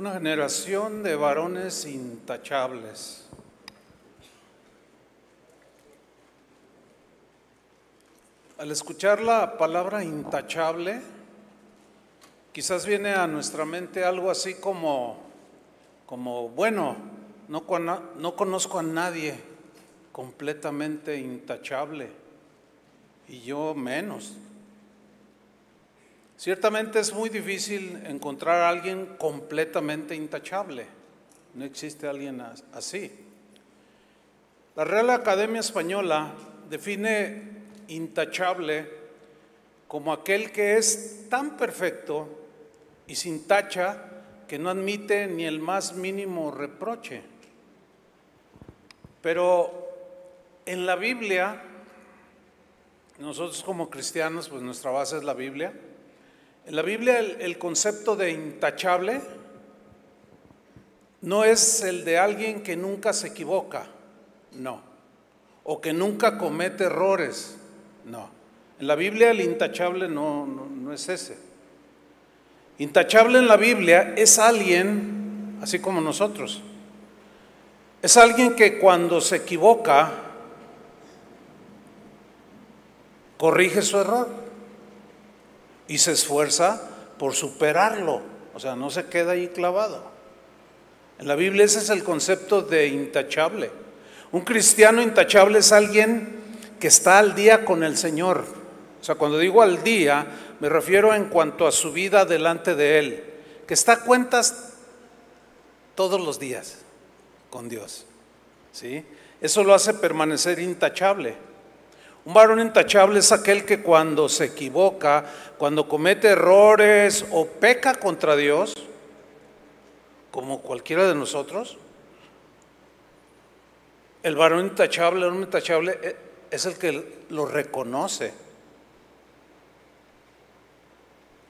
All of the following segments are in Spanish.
Una generación de varones intachables. Al escuchar la palabra intachable, quizás viene a nuestra mente algo así como, como bueno, no, no conozco a nadie completamente intachable y yo menos. Ciertamente es muy difícil encontrar a alguien completamente intachable. No existe alguien así. La Real Academia Española define intachable como aquel que es tan perfecto y sin tacha que no admite ni el más mínimo reproche. Pero en la Biblia, nosotros como cristianos, pues nuestra base es la Biblia. En la Biblia el, concepto de intachable no es el de alguien que nunca se equivoca, no, o que nunca comete errores, no. En la Biblia el intachable no, no, es ese. Intachable en la Biblia es alguien, así como nosotros, es alguien que cuando se equivoca, corrige su error y se esfuerza por superarlo. O sea, no se queda ahí clavado. En la Biblia ese es el concepto de intachable. Un cristiano intachable es alguien que está al día con el Señor. O sea, cuando digo al día, me refiero en cuanto a su vida delante de Él, que está a cuentas todos los días con Dios. ¿sí? Eso lo hace permanecer intachable. Un varón intachable es aquel que cuando se equivoca, cuando comete errores o peca contra Dios, como cualquiera de nosotros, el varón intachable, el hombre intachable eh, es el que lo reconoce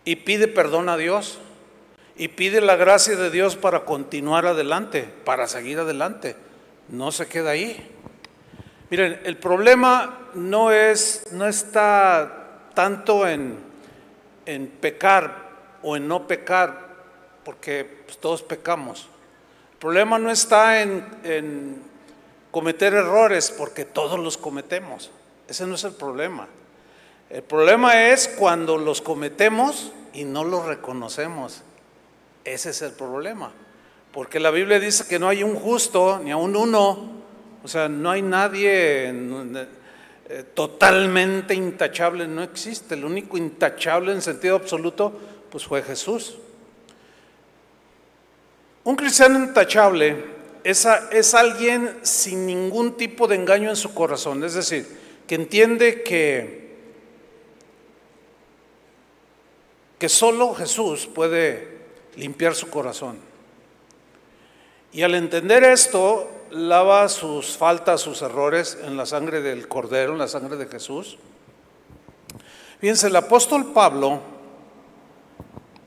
y pide perdón a Dios y pide la gracia de Dios para continuar adelante, para seguir adelante. No se queda ahí. Miren, el problema no es no está tanto en, en pecar o en no pecar, porque pues, todos pecamos. El problema no está en, en cometer errores porque todos los cometemos. Ese no es el problema. El problema es cuando los cometemos y no los reconocemos. Ese es el problema. Porque la Biblia dice que no hay un justo ni aún uno. O sea, no hay nadie eh, totalmente intachable. No existe. El único intachable en sentido absoluto pues fue Jesús. Un cristiano intachable es, alguien sin ningún tipo de engaño en su corazón, es decir, que entiende que, que solo Jesús puede limpiar su corazón. Y al entender esto, lava sus faltas, sus errores en la sangre del Cordero, en la sangre de Jesús. Fíjense, el apóstol Pablo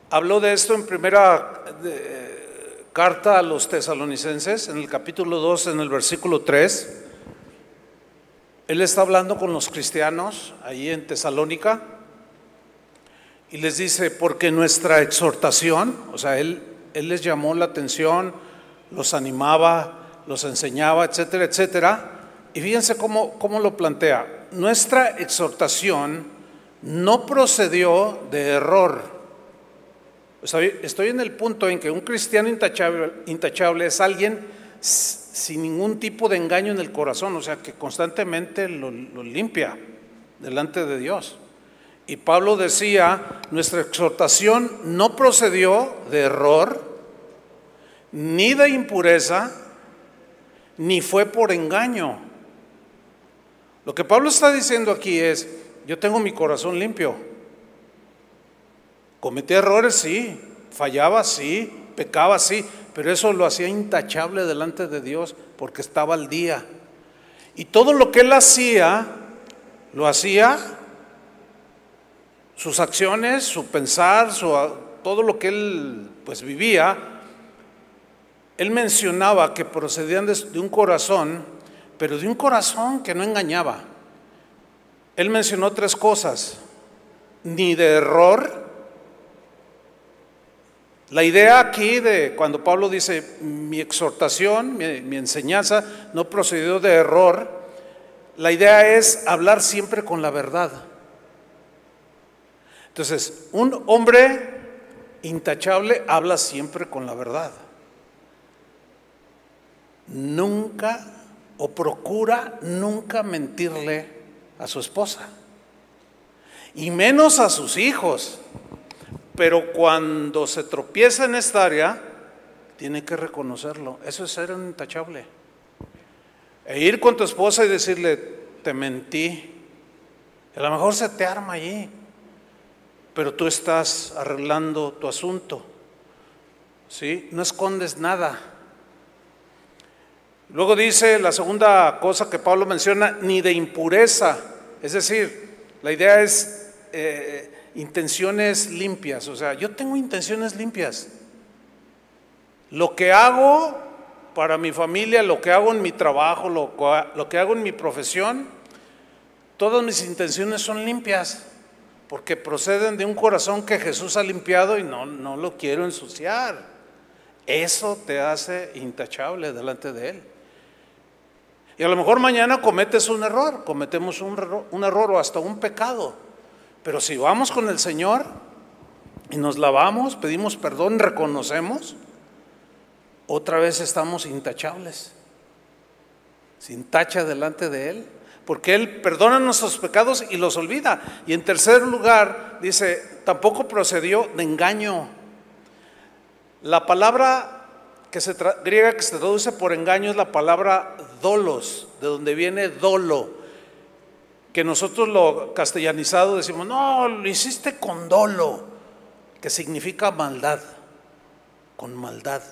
habló de esto en primera carta a los tesalonicenses, en el capítulo 2, en el versículo 3, él está hablando con los cristianos ahí en Tesalónica y les dice, porque nuestra exhortación, o sea, él, él les llamó la atención, los animaba, los enseñaba, etcétera, etcétera. Y fíjense cómo, cómo lo plantea. Nuestra exhortación no procedió de error Estoy en el punto en que un cristiano intachable, es alguien sin ningún tipo de engaño en el corazón, o sea, que constantemente lo limpia delante de Dios. Y Pablo decía, nuestra exhortación no procedió de error, ni de impureza, ni fue por engaño. Lo que Pablo está diciendo aquí es, yo tengo mi corazón limpio. Cometía errores, sí, fallaba, sí, pecaba, sí, pero eso lo hacía intachable delante de Dios porque estaba al día. Y todo lo que él hacía, lo hacía, sus acciones, su pensar, su, todo lo que él pues vivía, él mencionaba que procedían de, un corazón, pero de un corazón que no engañaba. Él mencionó tres cosas, ni de error, La idea aquí de cuando Pablo dice mi exhortación, mi, enseñanza no procedió de error, la idea es hablar siempre con la verdad. Entonces, un hombre intachable habla siempre con la verdad. Nunca o procura nunca mentirle a su esposa. Y menos a sus hijos. Pero cuando se tropieza en esta área, tiene que reconocerlo. Eso es ser intachable. E ir con tu esposa y decirle, te mentí. A lo mejor se te arma allí, pero tú estás arreglando tu asunto. ¿Sí? No escondes nada. Luego dice la segunda cosa que Pablo menciona, ni de impureza. Es decir, la idea es eh, intenciones limpias. O sea, yo tengo intenciones limpias. Lo que hago para mi familia, lo que hago en mi trabajo, lo, lo que hago en mi profesión, todas mis intenciones son limpias, porque proceden de un corazón que Jesús ha limpiado y no, no lo quiero ensuciar. Eso te hace intachable delante de Él. Y a lo mejor mañana cometes un error, cometemos un error, o hasta un pecado. Pero si vamos con el Señor y nos lavamos, pedimos perdón, reconocemos, otra vez estamos intachables, sin tacha delante de Él, porque Él perdona nuestros pecados y los olvida. Y en tercer lugar, dice, tampoco procedió de engaño. La palabra que se griega que se traduce por engaño es la palabra dolos, de donde viene dolo que nosotros lo castellanizado decimos, no, lo hiciste con dolo, que significa maldad, con maldad.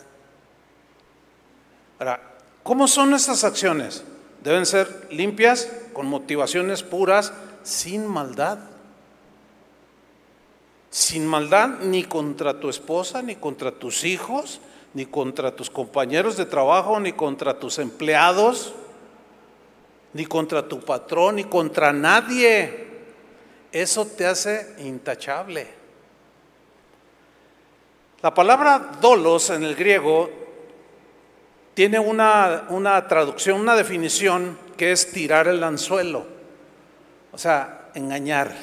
Ahora, ¿cómo son estas acciones? Deben ser limpias, con motivaciones puras, sin maldad. Sin maldad ni contra tu esposa, ni contra tus hijos, ni contra tus compañeros de trabajo, ni contra tus empleados, ni contra tu patrón, ni contra nadie. Eso te hace intachable. La palabra dolos en el griego tiene una, una traducción, una definición que es tirar el anzuelo, o sea, engañar.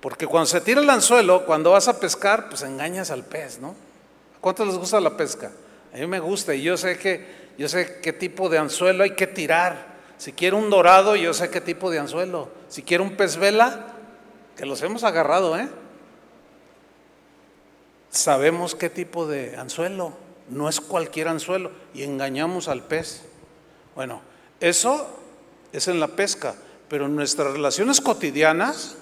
Porque cuando se tira el anzuelo, cuando vas a pescar, pues engañas al pez, ¿no? ¿A cuántos les gusta la pesca? A mí me gusta y yo sé que yo sé qué tipo de anzuelo hay que tirar. Si quiero un dorado, yo sé qué tipo de anzuelo. Si quiero un pez vela, que los hemos agarrado, ¿eh? Sabemos qué tipo de anzuelo. No es cualquier anzuelo. Y engañamos al pez. Bueno, eso es en la pesca. Pero en nuestras relaciones cotidianas,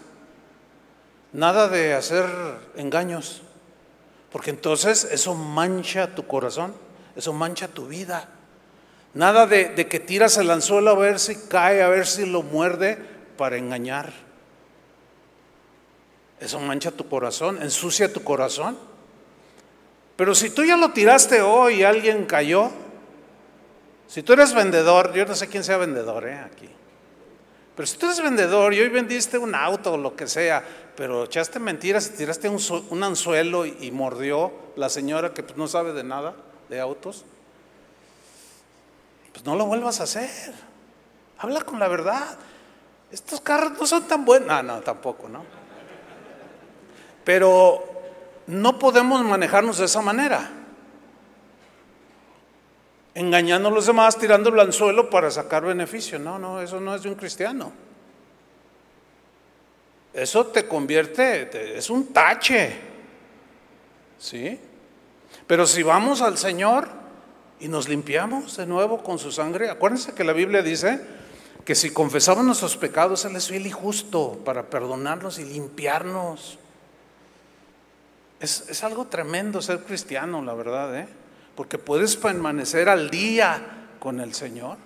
nada de hacer engaños. Porque entonces eso mancha tu corazón, eso mancha tu vida. Nada de, que tiras el anzuelo a ver si cae, a ver si lo muerde para engañar. Eso mancha tu corazón, ensucia tu corazón. Pero si tú ya lo tiraste hoy y alguien cayó, si tú eres vendedor, yo no sé quién sea vendedor ¿eh? aquí, pero si tú eres vendedor y hoy vendiste un auto o lo que sea, pero echaste mentiras y tiraste un, anzuelo y, mordió la señora que pues, no sabe de nada de autos, pues no lo vuelvas a hacer. Habla con la verdad. Estos carros no son tan buenos. No, no, tampoco, ¿no? Pero no podemos manejarnos de esa manera. Engañando a los demás, tirando el anzuelo para sacar beneficio. No, no, eso no es de un cristiano. Eso te convierte, es un tache. ¿Sí? Pero si vamos al Señor, y nos limpiamos de nuevo con su sangre. Acuérdense que la Biblia dice que si confesamos nuestros pecados, Él es fiel y justo para perdonarnos y limpiarnos. Es, algo tremendo ser cristiano, la verdad, ¿eh? Porque puedes permanecer al día con el Señor.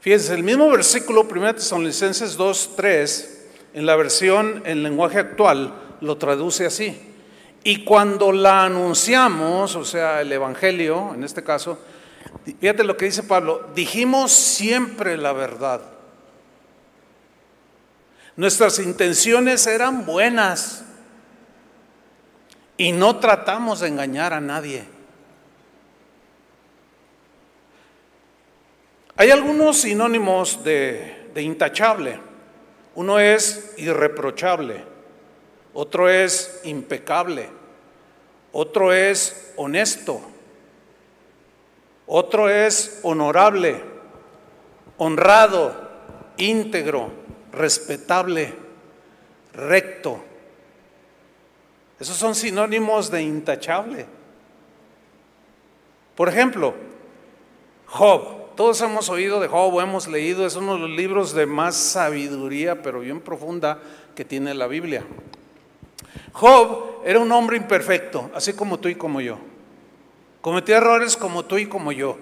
Fíjense, el mismo versículo, 1 Tesalonicenses 2, 3, en la versión en lenguaje actual, lo traduce así. Y cuando la anunciamos, o sea, el Evangelio, en este caso, fíjate lo que dice Pablo, dijimos siempre la verdad. Nuestras intenciones eran buenas. Y no tratamos de engañar a nadie. Hay algunos sinónimos de, de intachable. Uno es irreprochable, otro es impecable, otro es honesto, otro es honorable, honrado, íntegro, respetable, recto. Esos son sinónimos de intachable. Por ejemplo, Job. Todos hemos oído de Job, hemos leído, es uno de los libros de más sabiduría, pero bien profunda, que tiene la Biblia. Job era un hombre imperfecto, así como tú y como yo. Cometía errores como tú y como yo.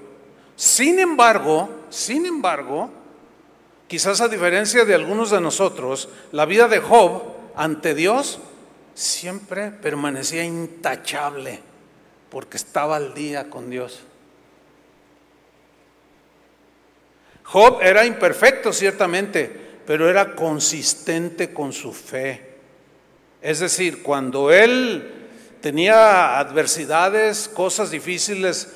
Sin embargo, sin embargo, quizás a diferencia de algunos de nosotros, la vida de Job ante Dios siempre permanecía intachable porque estaba al día con Dios. Job era imperfecto, ciertamente, pero era consistente con su fe. Es decir, cuando él tenía adversidades, cosas difíciles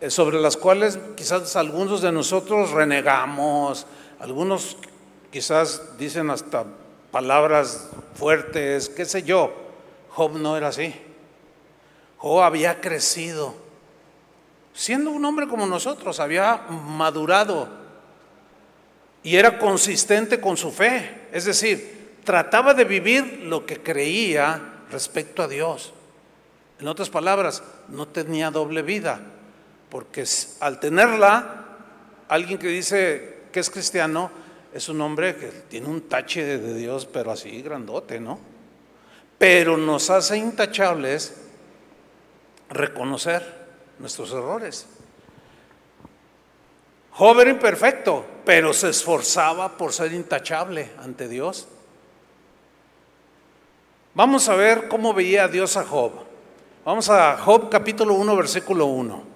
eh, sobre las cuales quizás algunos de nosotros renegamos, algunos quizás dicen hasta palabras fuertes, qué sé yo. Job no era así. Job había crecido. Siendo un hombre como nosotros, había madurado y era consistente con su fe. Es decir, trataba de vivir lo que creía respecto a Dios. En otras palabras, no tenía doble vida, porque al tenerla, alguien que dice que es cristiano es un hombre que tiene un tache de Dios, pero así grandote, ¿no? Pero nos hace intachables reconocer nuestros errores. Joven imperfecto, pero se esforzaba por ser intachable ante Dios. Vamos a ver cómo veía Dios a Job. Vamos a Job capítulo 1, versículo 1.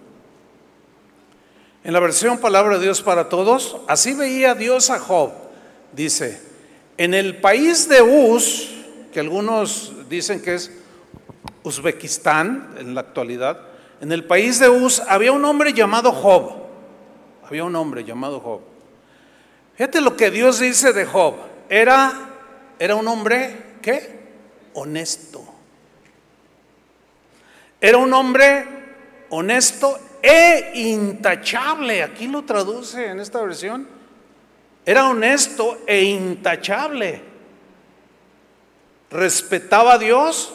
En la versión Palabra de Dios para Todos, así veía Dios a Job. Dice, en el país de Uz, que algunos dicen que es Uzbekistán en la actualidad, en el país de Uz había un hombre llamado Job había un hombre llamado Job. Fíjate lo que Dios dice de Job. Era, era un hombre, ¿qué? Honesto. Era un hombre honesto e intachable. Aquí lo traduce en esta versión. Era honesto e intachable. Respetaba a Dios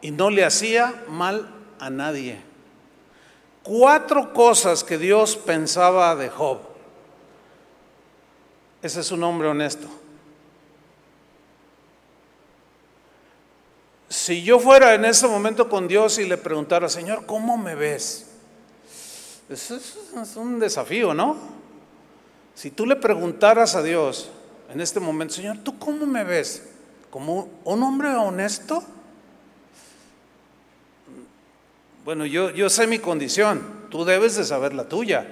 y no le hacía mal a nadie cuatro cosas que Dios pensaba de Job. Ese es un hombre honesto. Si yo fuera en ese momento con Dios y le preguntara, Señor, ¿cómo me ves? Eso es un desafío, ¿no? Si tú le preguntaras a Dios en este momento, Señor, ¿tú cómo me ves? ¿Como un hombre honesto? Bueno, yo, yo sé mi condición, tú debes de saber la tuya.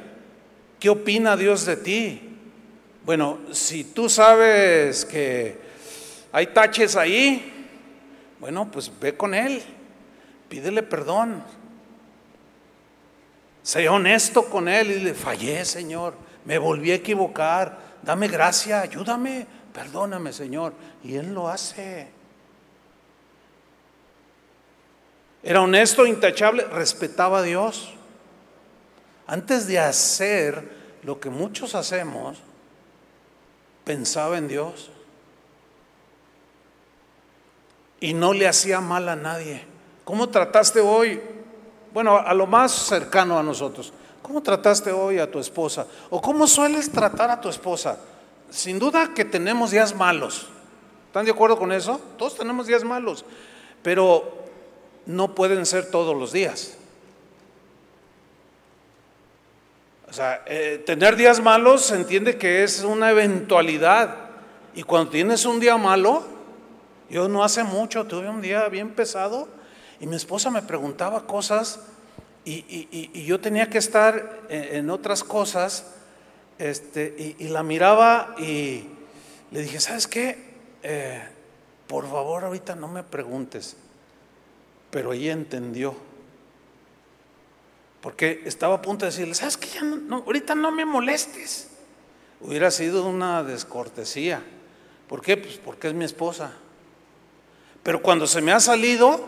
¿Qué opina Dios de ti? Bueno, si tú sabes que hay taches ahí, bueno, pues ve con Él, pídele perdón. Sé honesto con Él y le fallé, Señor, me volví a equivocar, dame gracia, ayúdame, perdóname, Señor. Y Él lo hace. Era honesto, intachable, respetaba a Dios. Antes de hacer lo que muchos hacemos, pensaba en Dios. Y no le hacía mal a nadie. ¿Cómo trataste hoy? Bueno, a lo más cercano a nosotros. ¿Cómo trataste hoy a tu esposa? ¿O cómo sueles tratar a tu esposa? Sin duda que tenemos días malos. ¿Están de acuerdo con eso? Todos tenemos días malos. Pero no pueden ser todos los días. O sea, eh, tener días malos se entiende que es una eventualidad. Y cuando tienes un día malo, yo no hace mucho tuve un día bien pesado y mi esposa me preguntaba cosas y, yo tenía que estar en, otras cosas este, y, la miraba y le dije, ¿sabes qué? Eh, por favor, ahorita no me preguntes pero ella entendió. Porque estaba a punto de decirle, ¿sabes qué? Ya no, ahorita no me molestes. Hubiera sido una descortesía. ¿Por qué? Pues porque es mi esposa. Pero cuando se me ha salido,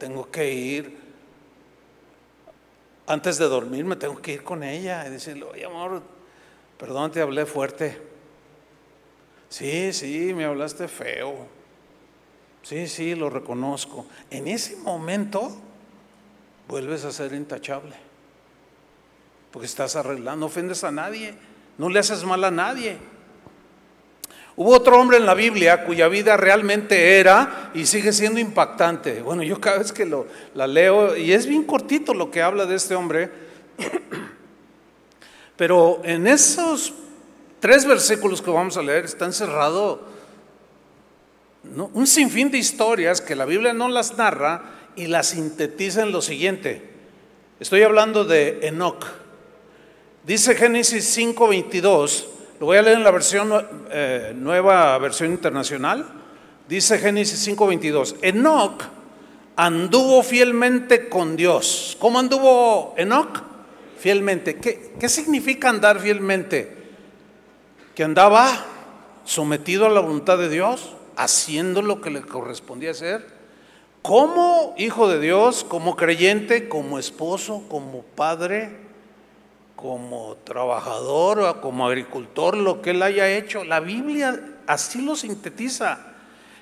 tengo que ir, antes de dormir me tengo que ir con ella y decirle, oye amor, perdón, te hablé fuerte. Sí, sí, me hablaste feo. Sí, sí, lo reconozco. En ese momento vuelves a ser intachable. Porque estás arreglando, no ofendes a nadie, no le haces mal a nadie. Hubo otro hombre en la Biblia cuya vida realmente era y sigue siendo impactante. Bueno, yo cada vez que lo, la leo, y es bien cortito lo que habla de este hombre, pero en esos tres versículos que vamos a leer está encerrado un sinfín de historias que la Biblia no las narra y las sintetiza en lo siguiente. Estoy hablando de Enoch. Dice Génesis 5:22, lo voy a leer en la versión eh, nueva versión internacional. Dice Génesis 5:22, Enoch anduvo fielmente con Dios. ¿Cómo anduvo Enoch? Fielmente. ¿Qué, qué significa andar fielmente? Que andaba sometido a la voluntad de Dios, haciendo lo que le correspondía hacer, como hijo de Dios, como creyente, como esposo, como padre, como trabajador o como agricultor, lo que él haya hecho. La Biblia así lo sintetiza,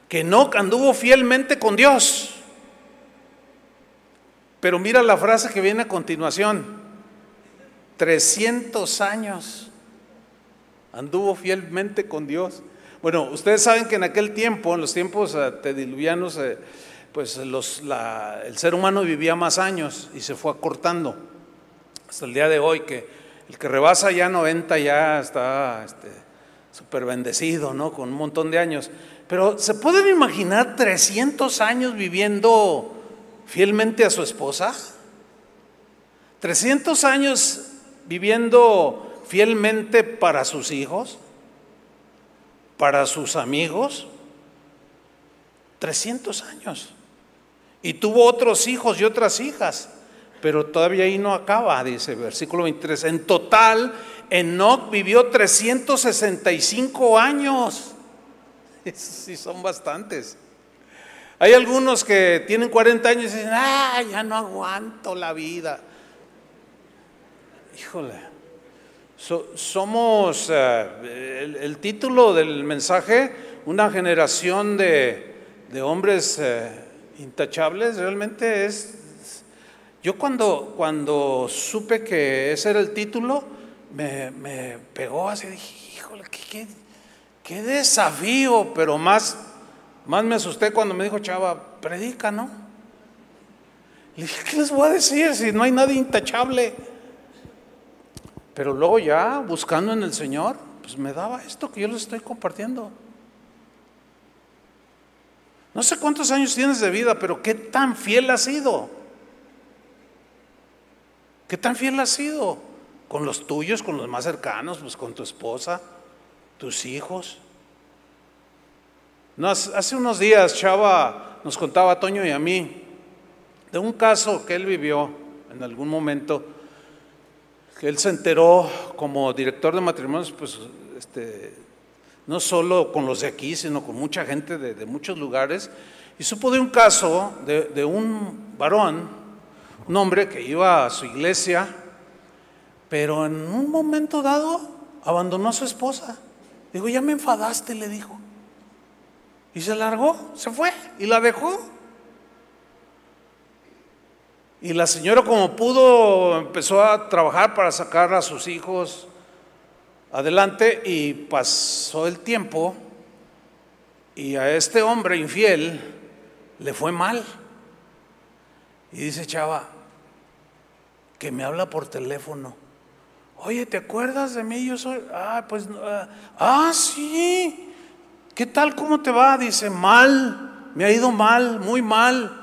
que no anduvo fielmente con Dios. Pero mira la frase que viene a continuación, 300 años anduvo fielmente con Dios. Bueno, ustedes saben que en aquel tiempo, en los tiempos eh, tediluvianos, eh, pues el ser humano vivía más años y se fue acortando. Hasta el día de hoy, que el que rebasa ya 90 ya está súper este, bendecido, ¿no? Con un montón de años. Pero ¿se pueden imaginar 300 años viviendo fielmente a su esposa? 300 años viviendo fielmente para sus hijos para sus amigos 300 años. Y tuvo otros hijos y otras hijas. Pero todavía ahí no acaba, dice versículo 23. En total, Enoch vivió 365 años. Sí, son bastantes. Hay algunos que tienen 40 años y dicen, ah, ya no aguanto la vida. Híjole somos, eh, el, título del mensaje, una generación de, hombres eh, intachables, realmente es... Yo cuando, cuando supe que ese era el título, me, pegó así, dije, híjole, qué, desafío, pero más, más me asusté cuando me dijo, chava, predica, ¿no? Le dije, ¿qué les voy a decir si no hay nadie intachable? Pero luego ya buscando en el Señor, pues me daba esto que yo les estoy compartiendo. No sé cuántos años tienes de vida, pero qué tan fiel has sido. ¿Qué tan fiel has sido? Con los tuyos, con los más cercanos, pues con tu esposa, tus hijos. hace unos días Chava nos contaba a Toño y a mí de un caso que él vivió en algún momento él se enteró como director de matrimonios, pues este, no solo con los de aquí, sino con mucha gente de, muchos lugares, y supo de un caso de, un varón, un hombre que iba a su iglesia, pero en un momento dado abandonó a su esposa. Digo, ya me enfadaste, le dijo. Y se largó, se fue y la dejó. Y la señora como pudo empezó a trabajar para sacar a sus hijos adelante y pasó el tiempo y a este hombre infiel le fue mal. Y dice Chava, que me habla por teléfono. Oye, ¿te acuerdas de mí? Yo soy, ah, pues, ah, ah, sí. ¿Qué tal? ¿Cómo te va? Dice, mal, me ha ido mal, muy mal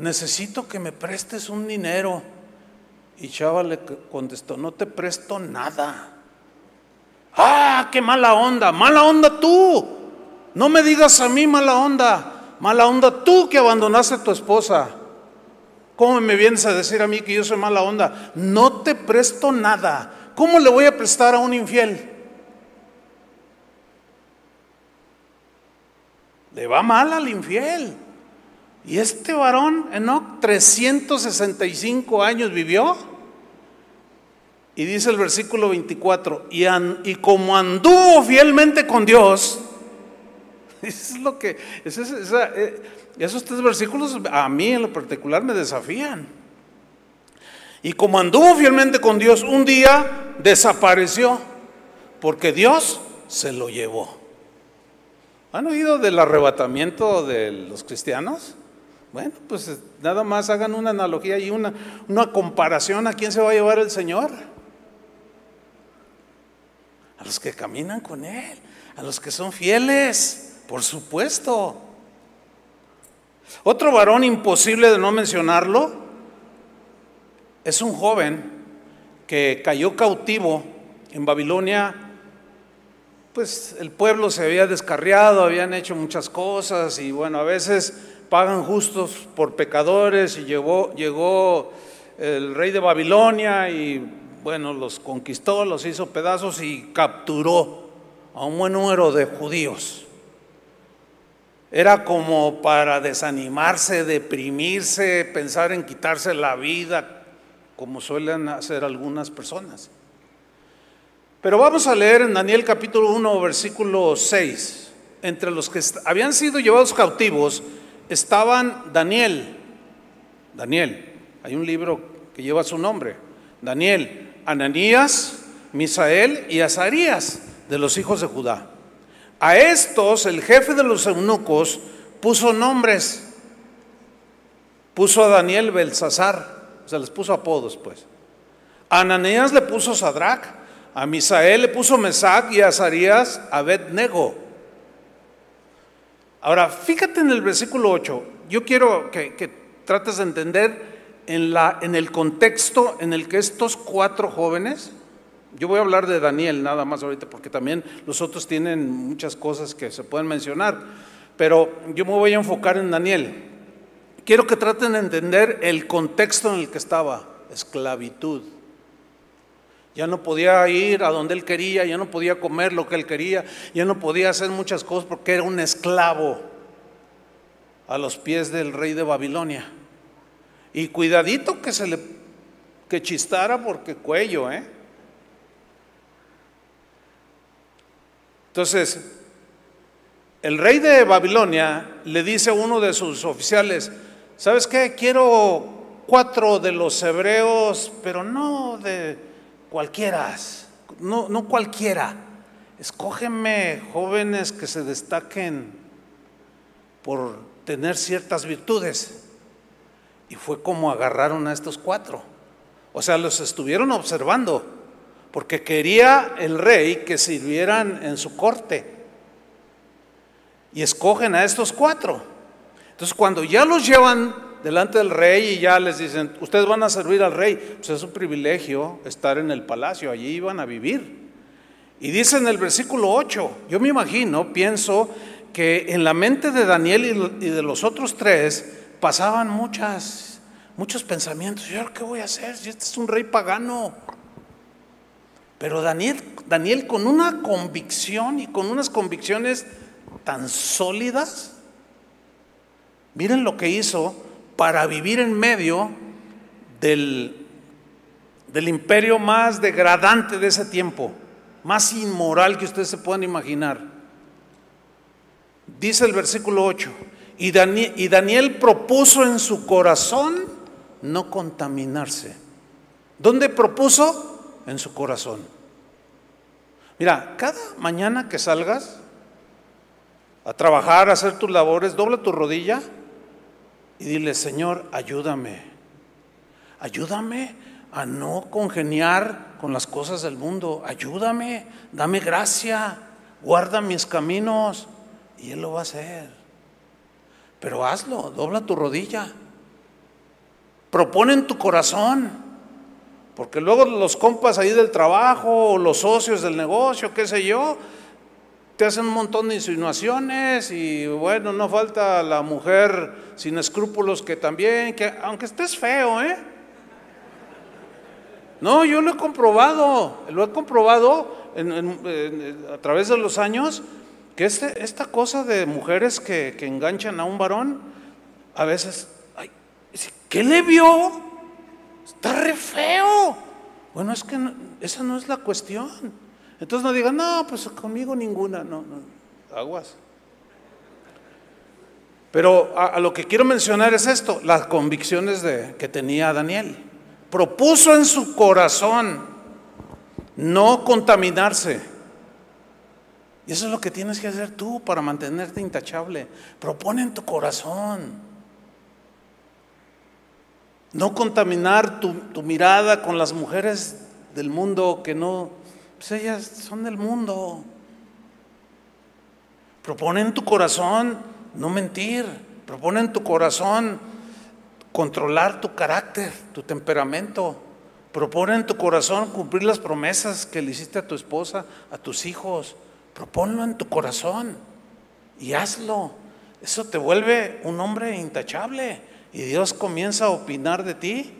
necesito que me prestes un dinero. Y Chava le contestó, no te presto nada. Ah, qué mala onda, mala onda tú. No me digas a mí mala onda. Mala onda tú que abandonaste a tu esposa. ¿Cómo me vienes a decir a mí que yo soy mala onda? No te presto nada. ¿Cómo le voy a prestar a un infiel? Le va mal al infiel. Y este varón, ¿no? 365 años vivió. Y dice el versículo 24, y, y como anduvo fielmente con Dios, eso es lo que, eh, esos tres versículos a mí en lo particular me desafían. Y como anduvo fielmente con Dios, un día desapareció, porque Dios se lo llevó. ¿Han oído del arrebatamiento de los cristianos? Bueno, pues nada más hagan una analogía y una, una comparación a quién se va a llevar el Señor. A los que caminan con Él, a los que son fieles, por supuesto. Otro varón imposible de no mencionarlo es un joven que cayó cautivo en Babilonia. Pues el pueblo se había descarriado, habían hecho muchas cosas y bueno, a veces pagan justos por pecadores y llegó, llegó el rey de Babilonia y bueno, los conquistó, los hizo pedazos y capturó a un buen número de judíos. Era como para desanimarse, deprimirse, pensar en quitarse la vida, como suelen hacer algunas personas. Pero vamos a leer en Daniel capítulo 1, versículo 6. Entre los que habían sido llevados cautivos estaban Daniel. Daniel, hay un libro que lleva su nombre. Daniel, Ananías, Misael y Azarías de los hijos de Judá. A estos el jefe de los eunucos puso nombres. Puso a Daniel Belsasar, o sea, les puso apodos pues. A Ananías le puso Sadrach, a Misael le puso Mesac y a Azarías Abednego. Ahora, fíjate en el versículo 8. Yo quiero que, que trates de entender en, la, en el contexto en el que estos cuatro jóvenes, yo voy a hablar de Daniel nada más ahorita, porque también los otros tienen muchas cosas que se pueden mencionar, pero yo me voy a enfocar en Daniel. Quiero que traten de entender el contexto en el que estaba, esclavitud. Ya no podía ir a donde él quería, ya no podía comer lo que él quería, ya no podía hacer muchas cosas porque era un esclavo a los pies del rey de Babilonia. Y cuidadito que se le que chistara porque cuello, ¿eh? Entonces, el rey de Babilonia le dice a uno de sus oficiales, ¿sabes qué? Quiero cuatro de los hebreos, pero no de cualquiera, no, cualquiera. Escógeme jóvenes que se destaquen por tener ciertas virtudes. Y fue como agarraron a estos cuatro. O sea, los estuvieron observando, porque quería el rey que sirvieran en su corte. Y escogen a estos cuatro. Entonces, cuando ya los llevan delante del rey y ya les dicen, ustedes van a servir al rey, pues es un privilegio estar en el palacio, allí iban a vivir. Y dice en el versículo 8, yo me imagino, pienso que en la mente de Daniel y de los otros tres, pasaban muchas, muchos pensamientos. ¿Yo qué voy a hacer si este es un rey pagano? Pero Daniel, Daniel con una convicción y con unas convicciones tan sólidas, miren lo que hizo para vivir en medio del, del imperio más degradante de ese tiempo, más inmoral que ustedes se puedan imaginar. Dice el versículo 8, y Daniel, propuso en su corazón no contaminarse. ¿Dónde propuso? En su corazón. Mira, cada mañana que salgas a trabajar, a hacer tus labores, dobla tu rodilla y dile, Señor, ayúdame. Ayúdame a no congeniar con las cosas del mundo. Ayúdame, dame gracia, guarda mis caminos. Y Él lo va a hacer. Pero hazlo, dobla tu rodilla. Propone en tu corazón. Porque luego los compas ahí del trabajo, o los socios del negocio, qué sé yo, te hacen un montón de insinuaciones y bueno, no falta la mujer sin escrúpulos que también, que aunque estés feo, ¿eh? No, yo lo he comprobado, lo he comprobado a través de los años, que este, esta cosa de mujeres que, enganchan a un varón, a veces, ay, ¿qué le vio? Está re feo. Bueno, es que esa no es la cuestión. Entonces no digan, no, pues conmigo ninguna, no, no, aguas. Pero a, lo que quiero mencionar es esto, las convicciones de, que tenía Daniel. Propuso en su corazón no contaminarse. Y eso es lo que tienes que hacer tú para mantenerte intachable. Propone en tu corazón. No contaminar tu, mirada con las mujeres del mundo que no pues ellas son del mundo. Propone en tu corazón no mentir. Propone en tu corazón controlar tu carácter, tu temperamento. Propone en tu corazón cumplir las promesas que le hiciste a tu esposa, a tus hijos. Proponlo en tu corazón y hazlo. Eso te vuelve un hombre intachable. Y Dios comienza a opinar de ti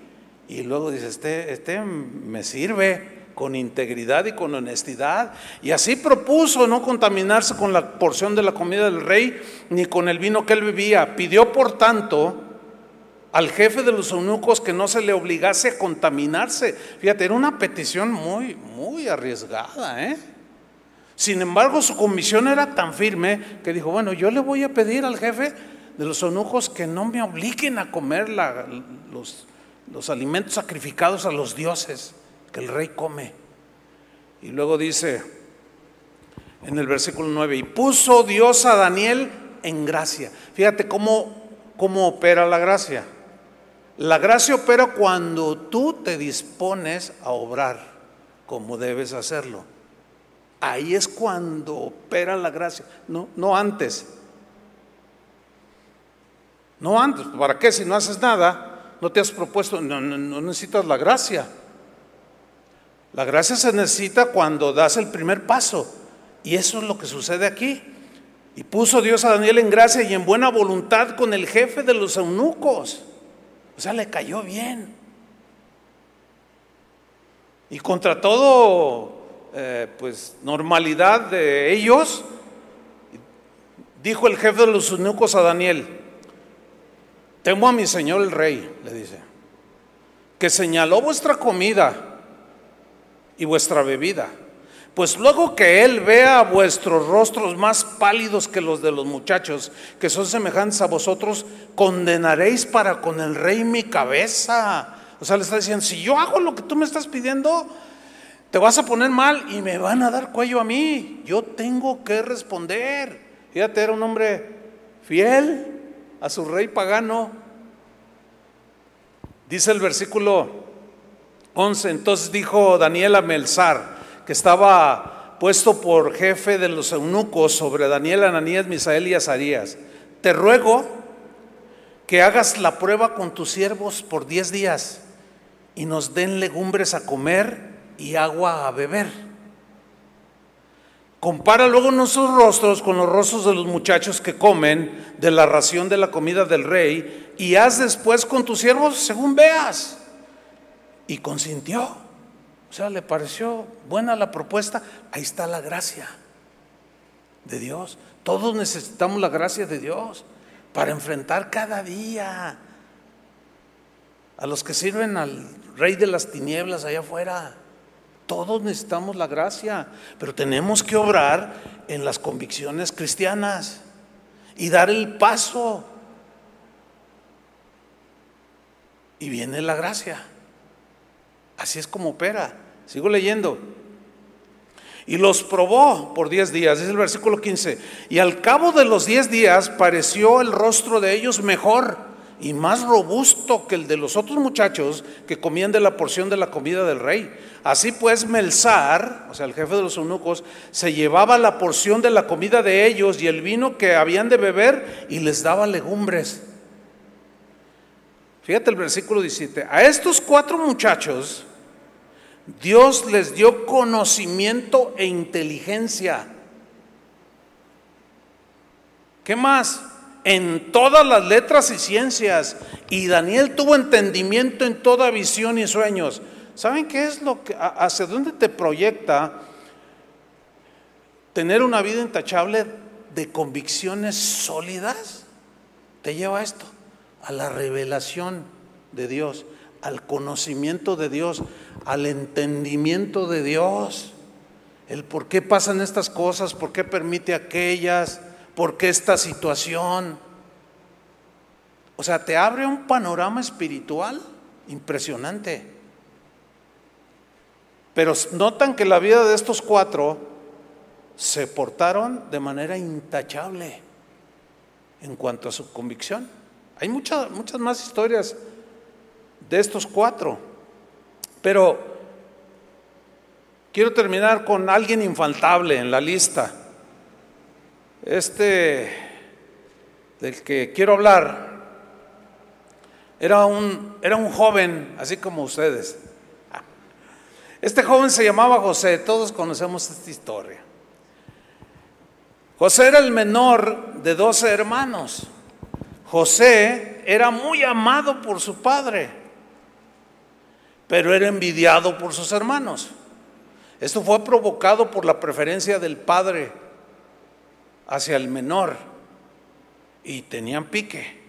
y luego dice, este, este me sirve con integridad y con honestidad. Y así propuso no contaminarse con la porción de la comida del rey ni con el vino que él bebía. Pidió, por tanto, al jefe de los eunucos que no se le obligase a contaminarse. Fíjate, era una petición muy, muy arriesgada. ¿eh? Sin embargo, su comisión era tan firme que dijo, bueno, yo le voy a pedir al jefe de los eunucos que no me obliguen a comer los, los alimentos sacrificados a los dioses que el rey come. Y luego dice en el versículo 9, y puso Dios a Daniel en gracia. Fíjate cómo, cómo opera la gracia. La gracia opera cuando tú te dispones a obrar como debes hacerlo. Ahí es cuando opera la gracia, no, no antes. No antes, ¿para qué? Si no haces nada, no te has propuesto, no necesitas la gracia. La gracia se necesita cuando das el primer paso. Y eso es lo que sucede aquí. Y puso Dios a Daniel en gracia y en buena voluntad con el jefe de los eunucos. O sea, le cayó bien. Y contra todo, eh, pues, normalidad de ellos, dijo el jefe de los eunucos a Daniel, temo a mi señor el rey, le dice, que señaló vuestra comida y vuestra bebida. Pues luego que Él vea vuestros rostros más pálidos que los de los muchachos, que son semejantes a vosotros, condenaréis para con el rey mi cabeza. O sea, le está diciendo, si yo hago lo que tú me estás pidiendo, te vas a poner mal y me van a dar cuello a mí. Yo tengo que responder. Fíjate, era un hombre fiel a su rey pagano. Dice el versículo 11. Entonces dijo Daniel a Melzar, que estaba puesto por jefe de los eunucos sobre Daniel, Ananías, Misael y Azarías, te ruego que hagas la prueba con tus siervos por diez días y nos den legumbres a comer y agua a beber. Compara luego nuestros rostros con los rostros de los muchachos que comen de la ración de la comida del rey y haz después con tus siervos según veas y consintió. O sea, le pareció buena la propuesta. Ahí está la gracia de Dios. Todos necesitamos la gracia de Dios para enfrentar cada día a los que sirven al rey de las tinieblas allá afuera. Todos necesitamos la gracia, pero tenemos que obrar en las convicciones cristianas y dar el paso. Y viene la gracia. Así es como opera. Sigo leyendo. Y los probó por diez días, es el versículo 15. Y al cabo de los diez días pareció el rostro de ellos mejor y más robusto que el de los otros muchachos que comían de la porción de la comida del rey. Así pues, Melzar, o sea, el jefe de los eunucos, se llevaba la porción de la comida de ellos y el vino que habían de beber y les daba legumbres. Fíjate el versículo 17. A estos cuatro muchachos Dios les dio conocimiento e inteligencia. ¿Qué más? En todas las letras y ciencias. Y Daniel tuvo entendimiento en toda visión y sueños. ¿Saben qué es lo que, hacia dónde te proyecta tener una vida intachable de convicciones sólidas? Te lleva a esto, a la revelación de Dios, al conocimiento de Dios, al entendimiento de Dios. El por qué pasan estas cosas, por qué permite aquellas, por qué esta situación. O sea, te abre un panorama espiritual impresionante. Pero notan que la vida de estos cuatro se portaron de manera intachable en cuanto a su convicción. Hay muchas, muchas más historias de estos cuatro, pero quiero terminar con alguien infaltable en la lista. Este del que quiero hablar era un, era un joven, así como ustedes, este joven se llamaba José, todos conocemos esta historia. José era el menor de doce hermanos. José era muy amado por su padre, pero era envidiado por sus hermanos. Esto fue provocado por la preferencia del padre hacia el menor y tenían pique.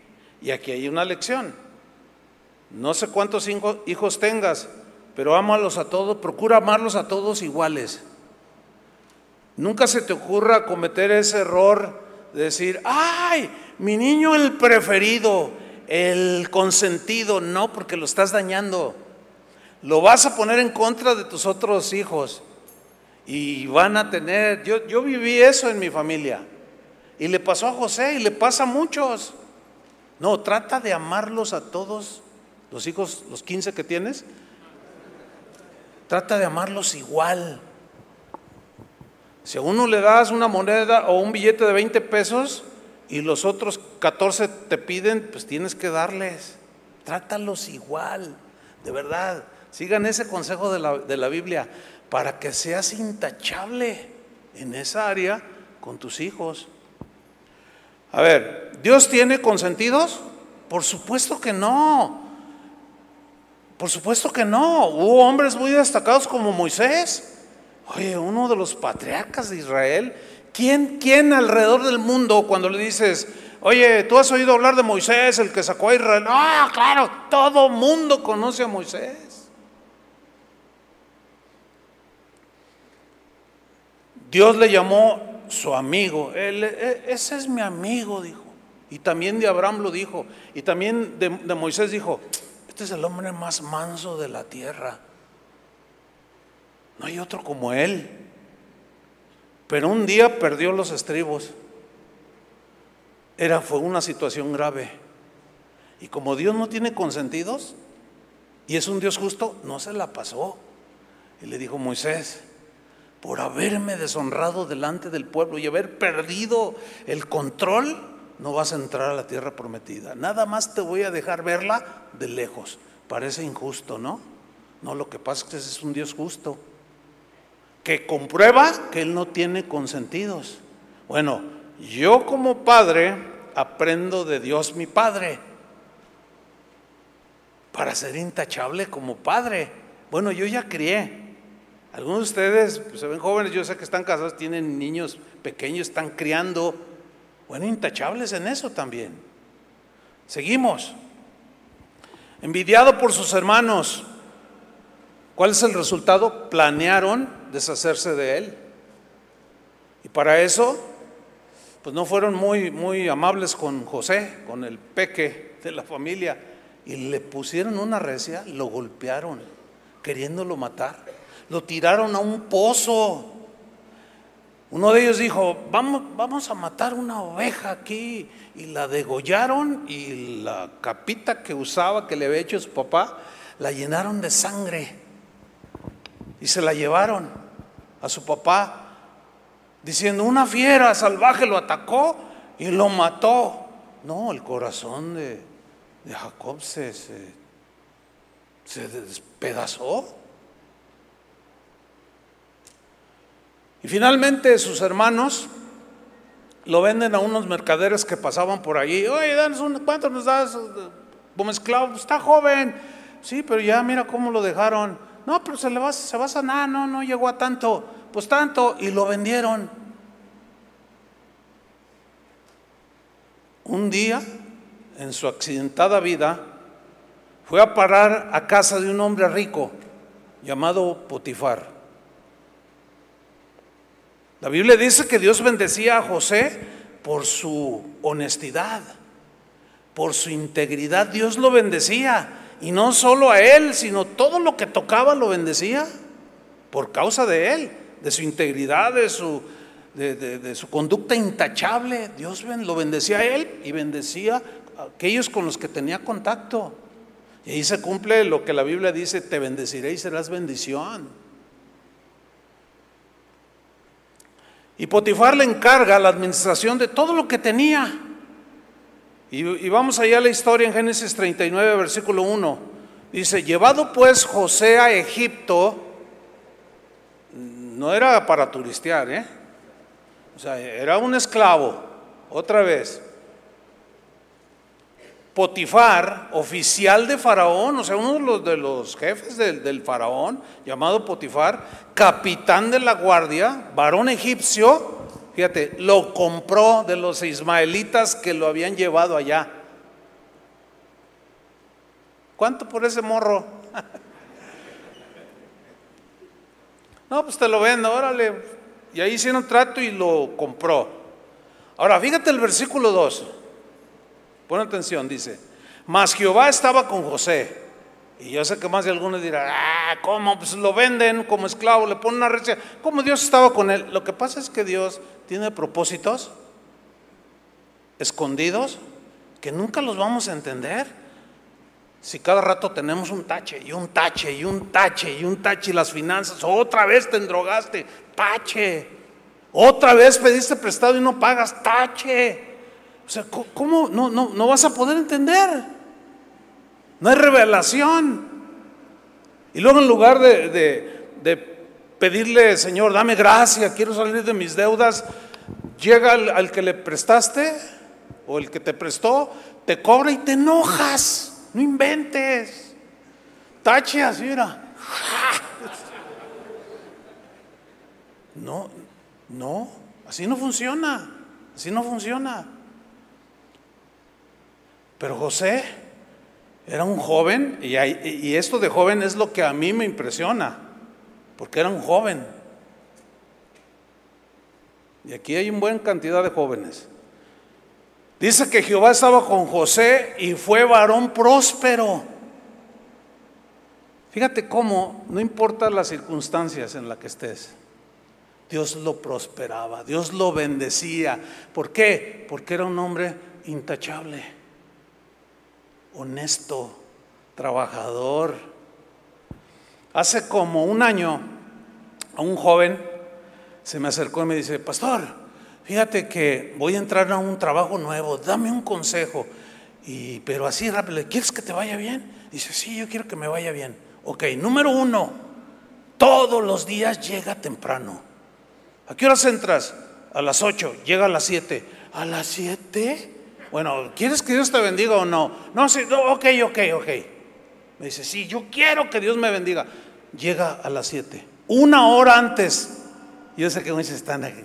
Y aquí hay una lección. No sé cuántos hijos tengas, pero ámalos a todos, procura amarlos a todos iguales. Nunca se te ocurra cometer ese error de decir, ay, mi niño el preferido, el consentido, no, porque lo estás dañando. Lo vas a poner en contra de tus otros hijos y van a tener, yo, yo viví eso en mi familia y le pasó a José y le pasa a muchos. No, trata de amarlos a todos, los hijos, los 15 que tienes, Trata de amarlos igual. Si a uno le das una moneda o un billete de 20 pesos y los otros 14 te piden, pues tienes que darles. Trátalos igual, de verdad. Sigan ese consejo de la, de la Biblia para que seas intachable en esa área con tus hijos. A ver, ¿Dios tiene consentidos? Por supuesto que no. Por supuesto que no. Hubo hombres muy destacados como Moisés. Oye, uno de los patriarcas de Israel. ¿Quién, quién alrededor del mundo cuando le dices, oye, tú has oído hablar de Moisés, el que sacó a Israel? Ah, claro, todo mundo conoce a Moisés. Dios le llamó su amigo. Él, e, ese es mi amigo, dijo. Y también de Abraham lo dijo. Y también de, de Moisés dijo, este es el hombre más manso de la tierra. No hay otro como él. Pero un día perdió los estribos. Era, fue una situación grave. Y como Dios no tiene consentidos y es un Dios justo, no se la pasó. Y le dijo Moisés, por haberme deshonrado delante del pueblo y haber perdido el control, no vas a entrar a la tierra prometida. Nada más te voy a dejar verla de lejos. Parece injusto, ¿no? No, lo que pasa es que es un Dios justo, que comprueba que Él no tiene consentidos. Bueno, yo como padre aprendo de Dios mi Padre para ser intachable como padre. Bueno, yo ya crié. Algunos de ustedes pues, se ven jóvenes, yo sé que están casados, tienen niños pequeños, están criando bueno, intachables en eso también. Seguimos. Envidiado por sus hermanos. ¿Cuál es el resultado? Planearon deshacerse de él. Y para eso, pues no fueron muy, muy amables con José, con el peque de la familia. Y le pusieron una recia, lo golpearon, queriéndolo matar. Lo tiraron a un pozo. Uno de ellos dijo, vamos, vamos a matar una oveja aquí. Y la degollaron y la capita que usaba, que le había hecho su papá, la llenaron de sangre. Y se la llevaron a su papá, diciendo, una fiera salvaje lo atacó y lo mató. No, el corazón de, Jacob se, se despedazó. Y finalmente sus hermanos lo venden a unos mercaderes que pasaban por allí. Oye, danos un, ¿cuánto nos das esclavo? Está joven. Sí, pero ya mira cómo lo dejaron. No, pero se le va, se va a sanar. No, no llegó a tanto. Pues tanto. Y lo vendieron. Un día, en su accidentada vida, fue a parar a casa de un hombre rico llamado Potifar. La Biblia dice que Dios bendecía a José por su honestidad, por su integridad. Dios lo bendecía. Y no solo a él, sino todo lo que tocaba lo bendecía por causa de él, de su integridad, de su, de, su conducta intachable. Dios lo bendecía a él y bendecía a aquellos con los que tenía contacto. Y ahí se cumple lo que la Biblia dice, te bendeciré y serás bendición. Y Potifar le encarga la administración de todo lo que tenía. Y, vamos allá a la historia en Génesis 39, versículo 1. Dice, llevado pues José a Egipto, no era para turistear, ¿eh? O sea, era un esclavo, otra vez. Potifar, oficial de Faraón, o sea, uno de los, jefes del, del, Faraón, llamado Potifar, capitán de la guardia, varón egipcio, fíjate, lo compró de los ismaelitas que lo habían llevado allá. ¿Cuánto por ese morro? no, pues te lo vendo, órale. Y ahí hicieron trato y lo compró. Ahora, fíjate el versículo 2. Pon atención, dice, mas Jehová estaba con José. Y yo sé que más de algunos dirán, ah, ¿cómo? Pues lo venden como esclavo, le ponen una recha. ¿Cómo Dios estaba con él? Lo que pasa es que Dios tiene propósitos escondidos que nunca los vamos a entender. Si cada rato tenemos un tache y un tache y un tache y un tache y las finanzas, otra vez te endrogaste, tache. Otra vez pediste prestado y no pagas, tache. O sea, ¿cómo no, no, vas a poder entender? No hay revelación. Y luego en lugar de, pedirle, Señor, dame gracia, quiero salir de mis deudas, llega al, que le prestaste o el que te prestó, te cobra y te enojas. No inventes. Tache así, mira. No, no, así no funciona. Así no funciona. Pero José era un joven, y, esto de joven es lo que a mí me impresiona, porque era un joven. Y aquí hay una buena cantidad de jóvenes. Dice que Jehová estaba con José y fue varón próspero. Fíjate cómo, no importa las circunstancias en las que estés, Dios lo prosperaba, Dios lo bendecía. ¿Por qué? Porque era un hombre intachable honesto, trabajador. Hace como un año a un joven se me acercó y me dice, pastor, fíjate que voy a entrar a un trabajo nuevo, dame un consejo. Y, pero así rápido, ¿quieres que te vaya bien? Dice, sí, yo quiero que me vaya bien. Ok, número uno, todos los días llega temprano. ¿A qué horas entras? A las 8, llega a las 7. ¿A las 7? Bueno, ¿quieres que Dios te bendiga o no? No, sí, ok, ok, ok. Me dice, sí, yo quiero que Dios me bendiga. Llega a las 7, una hora antes. Yo sé que muchos están aquí.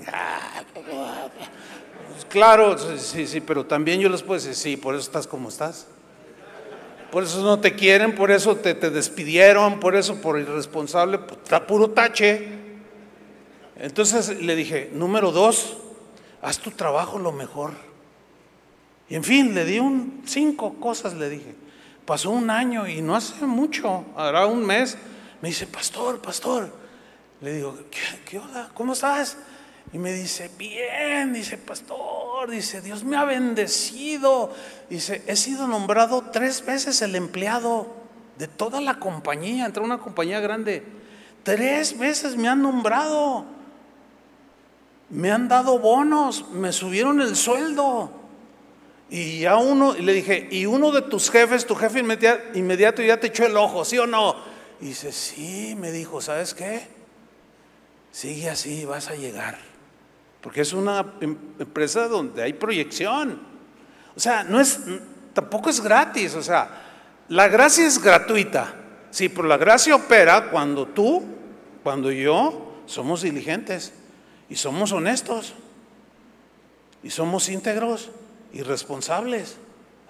Pues claro, sí, sí, pero también yo les puedo decir, sí, por eso estás como estás. Por eso no te quieren, por eso te, te despidieron, por eso por irresponsable, pues, está puro tache. Entonces le dije, número dos, haz tu trabajo lo mejor. Y en fin, le di cinco cosas, le dije. Pasó un año y no hace mucho, hará un mes. Me dice, pastor, pastor. Le digo, ¿qué, qué onda? ¿Cómo estás? Y me dice, bien, dice, pastor, dice, Dios me ha bendecido. Dice, he sido nombrado tres veces el empleado de toda la compañía, entre una compañía grande. Tres veces me han nombrado. Me han dado bonos, me subieron el sueldo. Y a uno, le dije, y uno de tus jefes, tu jefe inmediato, ya te echó el ojo, ¿sí o no? Y dice, sí, me dijo, ¿sabes qué? Sigue así, vas a llegar. porque es una em, empresa donde hay proyección. O sea, no es, tampoco es gratis, o sea, la gracia es gratuita. Sí, pero la gracia opera cuando tú, cuando yo somos diligentes y somos honestos y somos íntegros y responsables.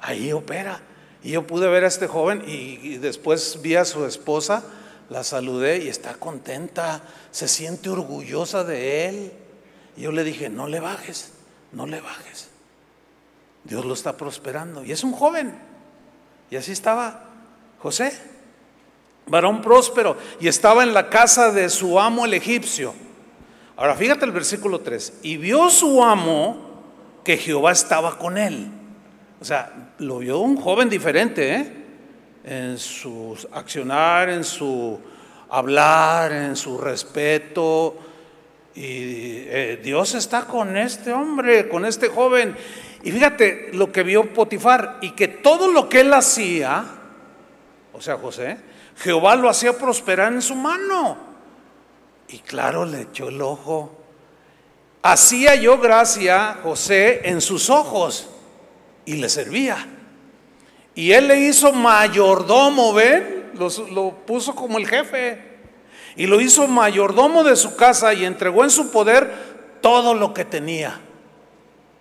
Ahí opera. Y yo pude ver a este joven y, después vi a su esposa, la saludé y está contenta, se siente orgullosa de él. Y yo le dije, no le bajes, no le bajes. Dios lo está prosperando. Y es un joven. Y así estaba José, varón próspero, y estaba en la casa de su amo el egipcio. Ahora fíjate el versículo 3. Y vio su amo que Jehová estaba con él. O sea, lo vio un joven diferente, ¿eh? En su accionar, en su hablar, en su respeto. Y eh, Dios está con este hombre, con este joven. Y fíjate lo que vio Potifar, y que todo lo que él hacía, o sea, José, Jehová lo hacía prosperar en su mano. Y claro, le echó el ojo. Hacía yo gracia, José, en sus ojos y le servía. Y él le hizo mayordomo, ¿ven? Lo, lo, puso como el jefe. Y lo hizo mayordomo de su casa y entregó en su poder todo lo que tenía.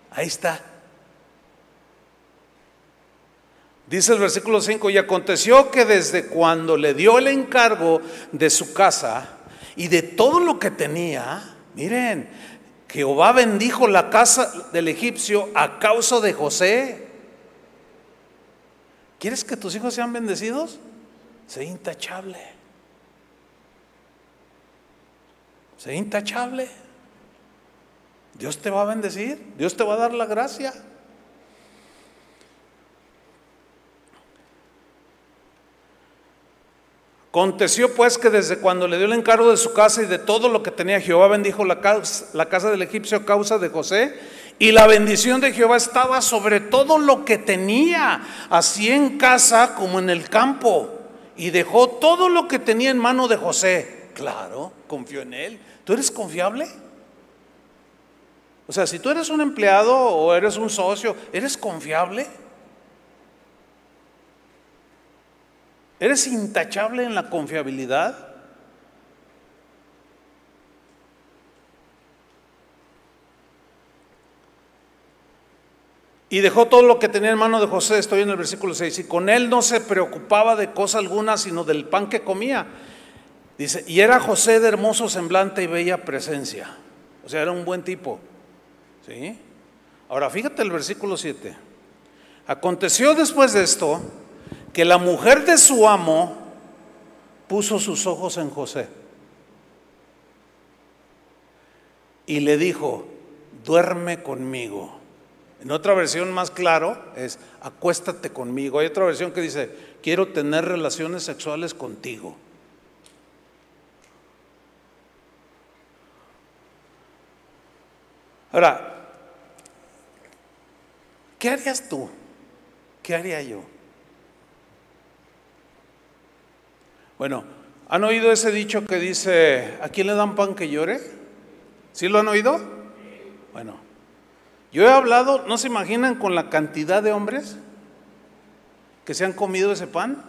Ahí está. Dice el versículo 5, y aconteció que desde cuando le dio el encargo de su casa y de todo lo que tenía, miren, Jehová bendijo la casa del egipcio a causa de José. ¿Quieres que tus hijos sean bendecidos? Sé intachable. Sé intachable. Dios te va a bendecir. Dios te va a dar la gracia. Aconteció pues que desde cuando le dio el encargo de su casa y de todo lo que tenía, Jehová bendijo la casa, del egipcio a causa de José. Y la bendición de Jehová estaba sobre todo lo que tenía, así en casa como en el campo. Y dejó todo lo que tenía en mano de José. Claro, confió en él. ¿Tú eres confiable? O sea, si tú eres un empleado o eres un socio, ¿eres confiable? ¿Eres intachable en la confiabilidad? Y dejó todo lo que tenía en mano de José, estoy en el versículo 6, y con él no se preocupaba de cosa alguna, sino del pan que comía. Dice, y era José de hermoso semblante y bella presencia. O sea, era un buen tipo. ¿Sí? Ahora, fíjate el versículo 7. Aconteció después de esto que la mujer de su amo puso sus ojos en José y le dijo, duerme conmigo. En otra versión más claro es, acuéstate conmigo. Hay otra versión que dice, quiero tener relaciones sexuales contigo. Ahora, ¿qué harías tú? ¿Qué haría yo? Bueno, ¿han oído ese dicho que dice, ¿a quién le dan pan que llore? ¿Sí lo han oído? Bueno, yo he hablado, ¿no se imaginan con la cantidad de hombres que se han comido ese pan?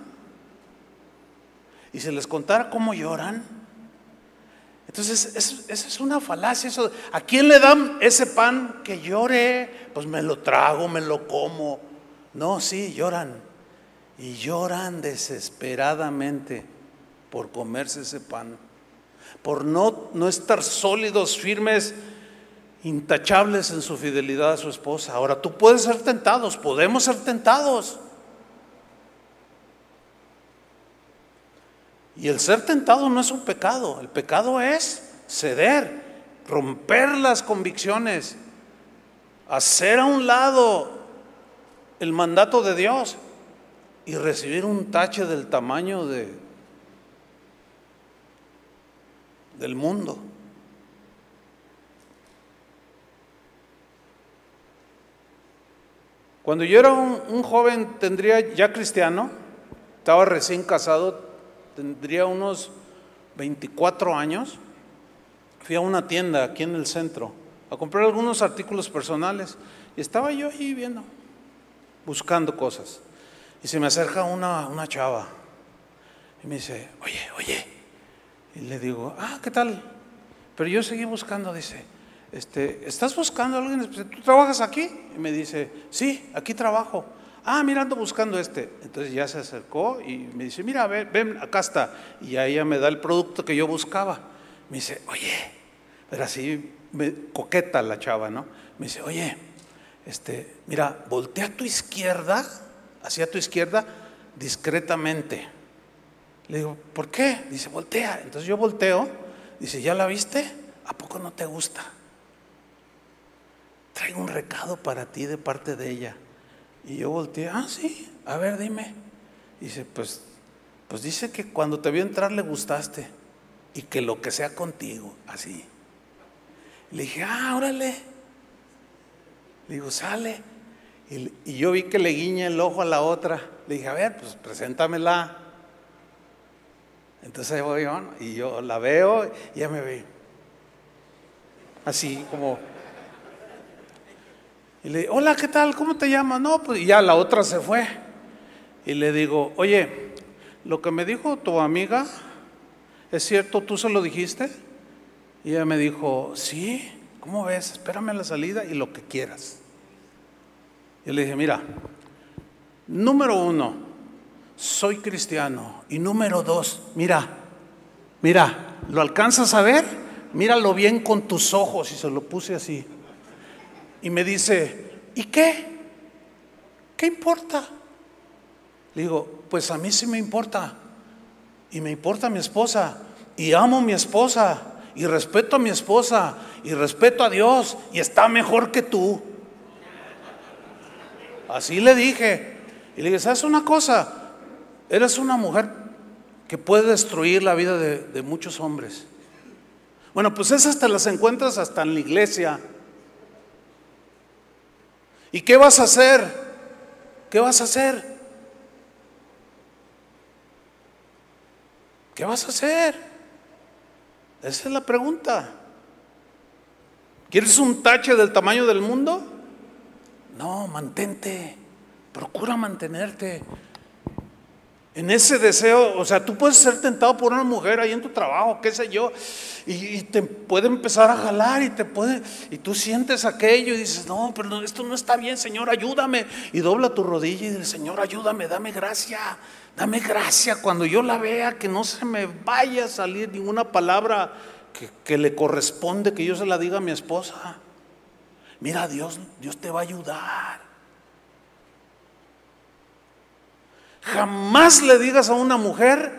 Y se les contara cómo lloran. Entonces, esa es una falacia. Eso, ¿A quién le dan ese pan que llore? Pues me lo trago, me lo como. No, sí, lloran. Y lloran desesperadamente por comerse ese pan, por no, no estar sólidos, firmes, intachables en su fidelidad a su esposa. Ahora tú puedes ser tentados, podemos ser tentados. Y el ser tentado no es un pecado, el pecado es ceder, romper las convicciones, hacer a un lado el mandato de Dios y recibir un tache del tamaño de del mundo. Cuando yo era un, joven, tendría ya cristiano, estaba recién casado, tendría unos 24 años, fui a una tienda aquí en el centro a comprar algunos artículos personales. Y estaba yo ahí viendo, buscando cosas. Y se me acerca una, una chava. Y me dice, oye, oye. Y le digo, ah, ¿qué tal? Pero yo seguí buscando, dice, este, ¿estás buscando a alguien? ¿Tú trabajas aquí? Y me dice, sí, aquí trabajo. Ah, mira, ando buscando este. Entonces ya se acercó y me dice, mira, ven, ven, acá está. Y ya ella me da el producto que yo buscaba. Me dice, oye, pero así me, coqueta la chava, ¿no? Me dice, oye, este, mira, voltea a tu izquierda, hacia tu izquierda, discretamente. Le digo, ¿por qué? Dice, voltea. Entonces yo volteo, dice, ¿ya la viste? ¿A poco no te gusta? Traigo un recado para ti de parte de ella. Y yo volteé, ah, sí, a ver, dime. Dice, pues, pues dice que cuando te vio entrar le gustaste y que lo que sea contigo, así. Le dije, ah, órale. Le digo, sale. Y, y, yo vi que le guiña el ojo a la otra. Le dije, a ver, pues preséntamela. Entonces voy y yo la veo y ya me ve. Así como. Y le digo, hola, ¿qué tal? ¿Cómo te llamas? No, pues ya la otra se fue. Y le digo, oye, lo que me dijo tu amiga, ¿es cierto? ¿Tú se lo dijiste? Y ella me dijo, sí, ¿cómo ves? Espérame a la salida y lo que quieras. Y le dije, mira, número uno, soy cristiano. Y número dos, mira, mira, ¿lo alcanzas a ver? Míralo bien con tus ojos. Y se lo puse así. Y me dice, ¿y qué? ¿Qué importa? Le digo, pues a mí sí me importa. Y me importa mi esposa. Y amo a mi esposa. Y respeto a mi esposa. Y respeto a Dios. Y está mejor que tú. Así le dije. Y le dije, ¿sabes una cosa? Eres una mujer que puede destruir la vida de, muchos hombres. Bueno, pues esas te las encuentras hasta en la iglesia. ¿Y qué vas a hacer? ¿Qué vas a hacer? ¿Qué vas a hacer? Esa es la pregunta. ¿Quieres un tache del tamaño del mundo? No, mantente. Procura mantenerte. En ese deseo, o sea, tú puedes ser tentado por una mujer ahí en tu trabajo, qué sé yo, y, te puede empezar a jalar y te puede, y tú sientes aquello y dices, no, pero esto no está bien, Señor, ayúdame. Y dobla tu rodilla y dice, Señor, ayúdame, dame gracia, dame gracia. Cuando yo la vea, que no se me vaya a salir ninguna palabra que, que le corresponde que yo se la diga a mi esposa. Mira, Dios, Dios te va a ayudar. Jamás le digas a una mujer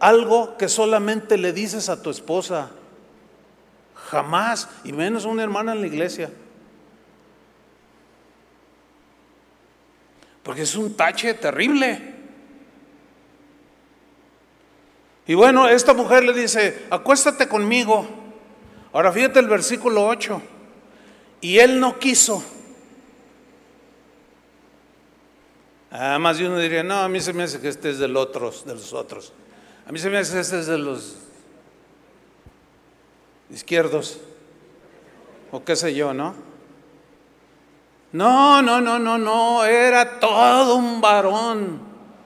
algo que solamente le dices a tu esposa. Jamás, y menos a una hermana en la iglesia. Porque es un tache terrible. Y bueno, esta mujer le dice, acuéstate conmigo. Ahora fíjate el versículo 8. Y él no quiso. Ah, más de uno diría, no, a mí se me hace que este es del otros, de los otros. A mí se me hace que este es de los izquierdos. O qué sé yo, ¿no? No, no, no, no, no. Era todo un varón,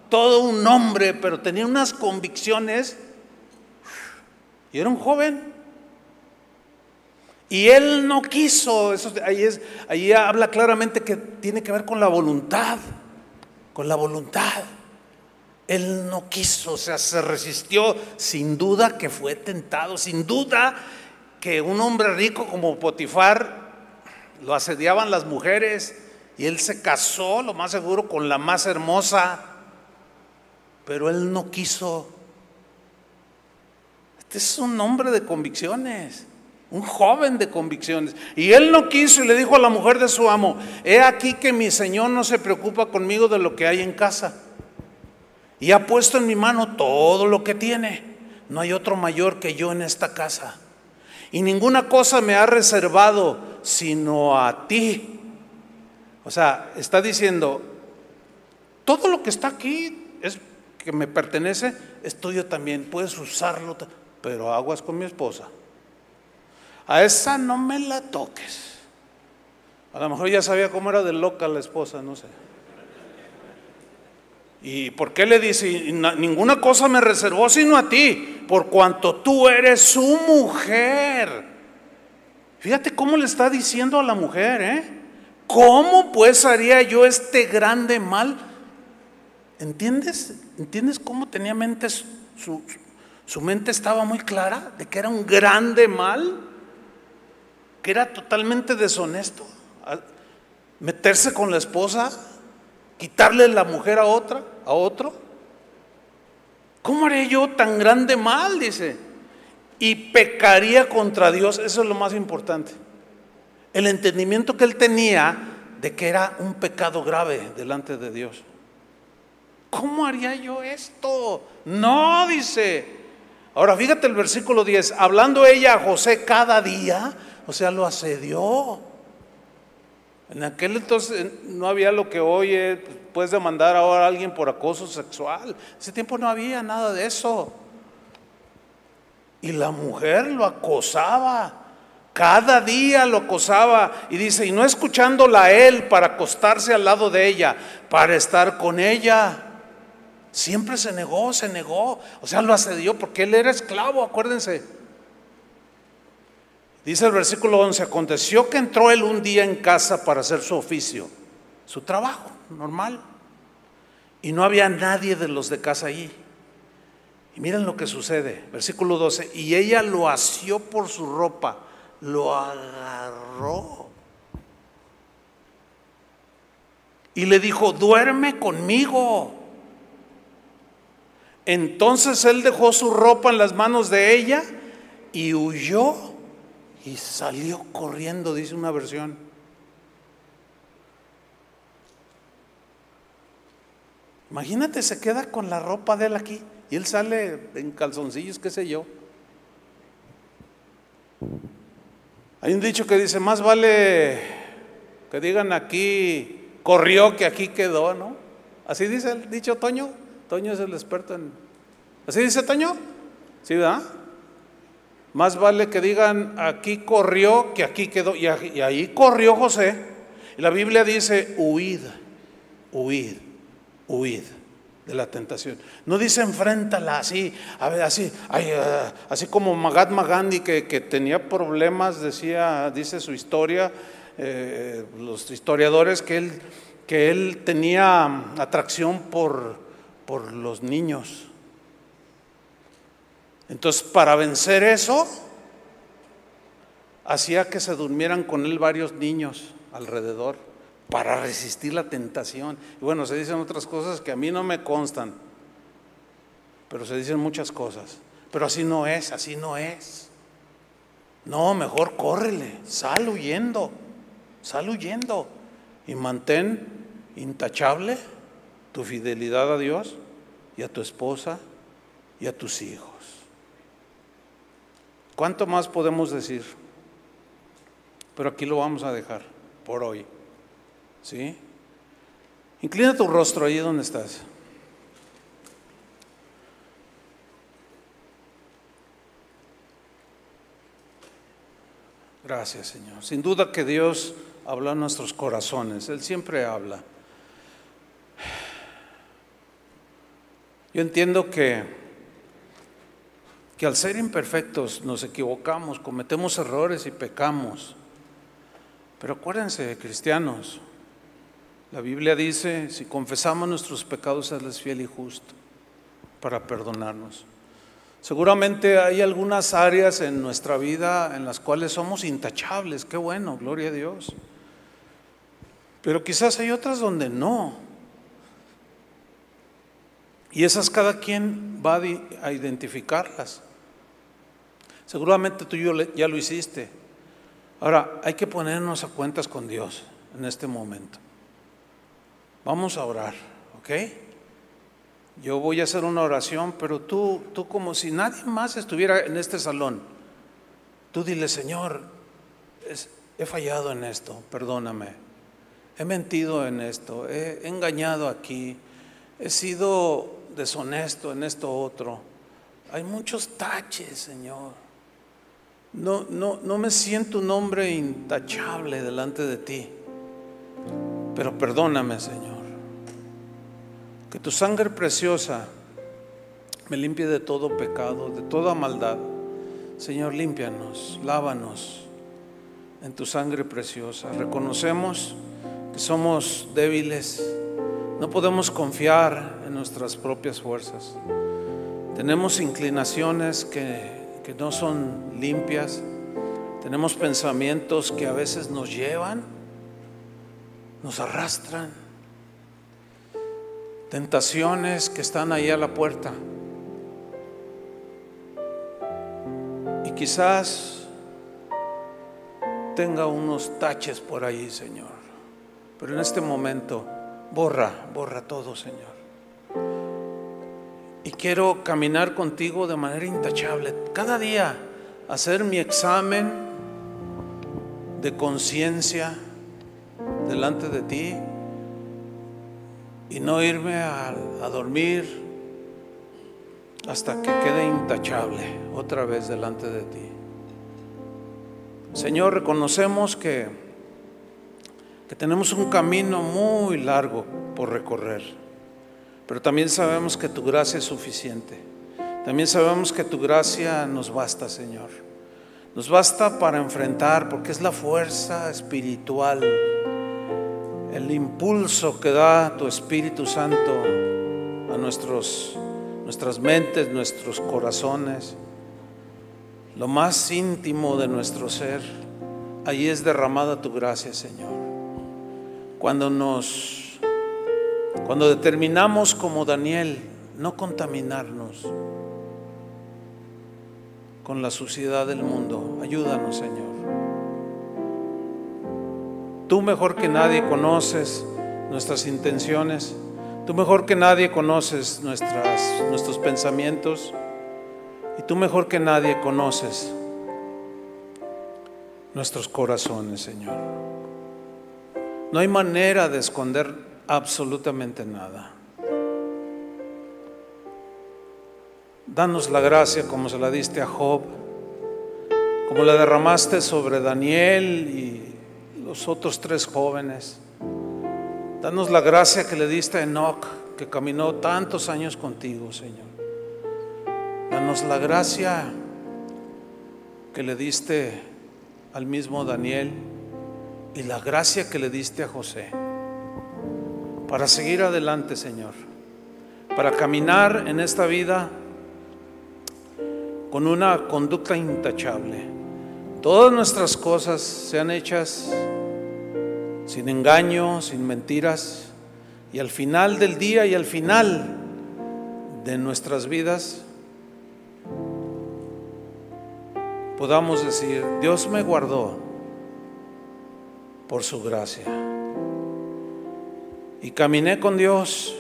todo un hombre, pero tenía unas convicciones. Y era un joven. Y él no quiso. Eso, ahí, es, ahí habla claramente que tiene que ver con la voluntad con la voluntad. Él no quiso, o sea, se resistió, sin duda que fue tentado, sin duda que un hombre rico como Potifar lo asediaban las mujeres y él se casó, lo más seguro, con la más hermosa, pero él no quiso. Este es un hombre de convicciones un joven de convicciones. Y él no quiso y le dijo a la mujer de su amo, he aquí que mi Señor no se preocupa conmigo de lo que hay en casa. Y ha puesto en mi mano todo lo que tiene. No hay otro mayor que yo en esta casa. Y ninguna cosa me ha reservado sino a ti. O sea, está diciendo, todo lo que está aquí es que me pertenece, es tuyo también. Puedes usarlo, pero aguas con mi esposa. A esa no me la toques. A lo mejor ya sabía cómo era de loca la esposa, no sé. ¿Y por qué le dice? Ninguna cosa me reservó sino a ti, por cuanto tú eres su mujer. Fíjate cómo le está diciendo a la mujer, ¿eh? ¿Cómo pues haría yo este grande mal? ¿Entiendes? ¿Entiendes cómo tenía mente, su, su mente estaba muy clara de que era un grande mal? Que era totalmente deshonesto. Meterse con la esposa, quitarle la mujer a otra, a otro. ¿Cómo haré yo tan grande mal? Dice. Y pecaría contra Dios. Eso es lo más importante. El entendimiento que él tenía de que era un pecado grave delante de Dios. ¿Cómo haría yo esto? No, dice. Ahora fíjate el versículo 10. Hablando ella a José cada día, o sea, lo asedió. En aquel entonces no había lo que hoy puedes demandar ahora a alguien por acoso sexual. Ese tiempo no había nada de eso. Y la mujer lo acosaba. Cada día lo acosaba. Y dice, y no escuchándola a él para acostarse al lado de ella, para estar con ella. Siempre se negó, se negó. O sea, lo asedió porque él era esclavo, acuérdense. Dice el versículo 11, aconteció que entró él un día en casa para hacer su oficio, su trabajo normal, y no había nadie de los de casa allí. Y miren lo que sucede, versículo 12, y ella lo asió por su ropa, lo agarró. Y le dijo, duerme conmigo. Entonces él dejó su ropa en las manos de ella y huyó y salió corriendo, dice una versión. Imagínate, se queda con la ropa de él aquí y él sale en calzoncillos, qué sé yo. Hay un dicho que dice, más vale que digan aquí corrió que aquí quedó, ¿no? Así dice el dicho Toño. Toño es el experto en... ¿Así dice Toño? ¿Sí, verdad? Más vale que digan aquí corrió que aquí quedó. Y ahí corrió José. Y la Biblia dice, huid, huid, huid de la tentación. No dice enfréntala así, a ver, así, ah, así como Mahatma Gandhi que, tenía problemas, decía, dice su historia, eh, los historiadores, que él, que él tenía atracción por, por los niños. Entonces, para vencer eso, hacía que se durmieran con él varios niños alrededor para resistir la tentación. Y bueno, se dicen otras cosas que a mí no me constan, pero se dicen muchas cosas. Pero así no es, así no es. No, mejor córrele, sal huyendo, sal huyendo y mantén intachable tu fidelidad a Dios y a tu esposa y a tus hijos. ¿Cuánto más podemos decir? Pero aquí lo vamos a dejar por hoy. ¿Sí? Inclina tu rostro allí donde estás. Gracias, Señor. Sin duda que Dios habla en nuestros corazones. Él siempre habla. Yo entiendo que que al ser imperfectos nos equivocamos, cometemos errores y pecamos. Pero acuérdense, cristianos, la Biblia dice, si confesamos nuestros pecados, Él es fiel y justo para perdonarnos. Seguramente hay algunas áreas en nuestra vida en las cuales somos intachables, qué bueno, gloria a Dios. Pero quizás hay otras donde no. Y esas cada quien va a identificarlas. Seguramente tú ya lo hiciste. Ahora, hay que ponernos a cuentas con Dios en este momento. Vamos a orar, ¿ok? Yo voy a hacer una oración, pero tú, tú como si nadie más estuviera en este salón, tú dile, Señor, he fallado en esto, perdóname. He mentido en esto, he engañado aquí, he sido deshonesto en esto otro. Hay muchos taches, Señor. No, no, no me siento un hombre intachable delante de ti, pero perdóname, Señor. Que tu sangre preciosa me limpie de todo pecado, de toda maldad. Señor, límpianos, lávanos en tu sangre preciosa. Reconocemos que somos débiles, no podemos confiar en nuestras propias fuerzas. Tenemos inclinaciones que, que no son limpias, tenemos pensamientos que a veces nos llevan, nos arrastran, tentaciones que están ahí a la puerta. Y quizás tenga unos taches por ahí, Señor. Pero en este momento, borra, borra todo, Señor. Y quiero caminar contigo de manera intachable. Cada día hacer mi examen de conciencia delante de ti y no irme a, dormir hasta que quede intachable otra vez delante de ti. Señor, reconocemos que, que tenemos un camino muy largo por recorrer, pero también sabemos que tu gracia es suficiente. También sabemos que tu gracia nos basta, Señor. Nos basta para enfrentar, porque es la fuerza espiritual, el impulso que da tu Espíritu Santo a nuestros, nuestras mentes, nuestros corazones lo más íntimo de nuestro ser, ahí es derramada tu gracia, Señor. Cuando nos, cuando determinamos como Daniel no contaminarnos con la suciedad del mundo, ayúdanos, Señor. Tú mejor que nadie conoces nuestras intenciones, tú mejor que nadie conoces nuestras, nuestros pensamientos. Y tú mejor que nadie conoces nuestros corazones, Señor. No hay manera de esconder absolutamente nada. Danos la gracia como se la diste a Job, como la derramaste sobre Daniel y los otros tres jóvenes. Danos la gracia que le diste a Enoch, que caminó tantos años contigo, Señor. Danos la gracia que le diste al mismo Daniel y la gracia que le diste a José para seguir adelante, Señor, para caminar en esta vida con una conducta intachable. Todas nuestras cosas sean hechas sin engaño, sin mentiras, y al final del día y al final de nuestras vidas, podamos decir, Dios me guardó por su gracia. Y caminé con Dios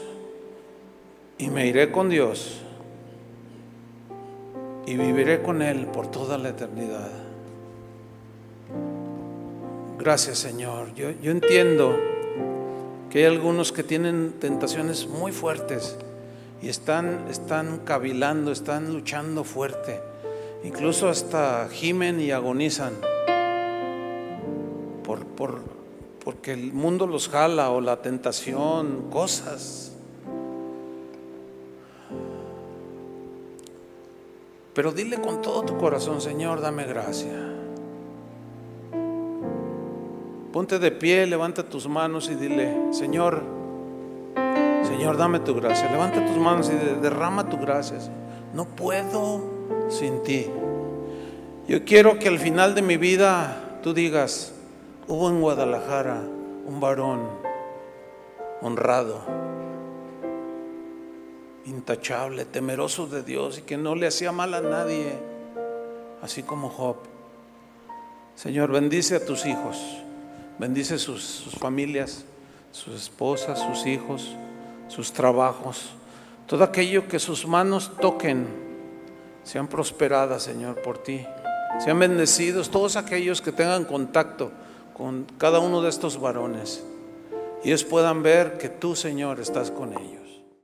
y me iré con Dios y viviré con Él por toda la eternidad. Gracias Señor. Yo, yo entiendo que hay algunos que tienen tentaciones muy fuertes y están, están cavilando, están luchando fuerte Incluso hasta gimen y agonizan por, por, porque el mundo los jala o la tentación, cosas. Pero dile con todo tu corazón, Señor, dame gracia. Ponte de pie, levanta tus manos y dile, Señor, Señor, dame tu gracia. Levanta tus manos y derrama tu gracia. No puedo sin ti. Yo quiero que al final de mi vida tú digas, hubo en Guadalajara un varón honrado, intachable, temeroso de Dios y que no le hacía mal a nadie, así como Job. Señor, bendice a tus hijos, bendice sus, sus familias, sus esposas, sus hijos, sus trabajos, todo aquello que sus manos toquen sean prosperadas, Señor, por ti. Sean bendecidos todos aquellos que tengan contacto con cada uno de estos varones y ellos puedan ver que tú, Señor, estás con ellos.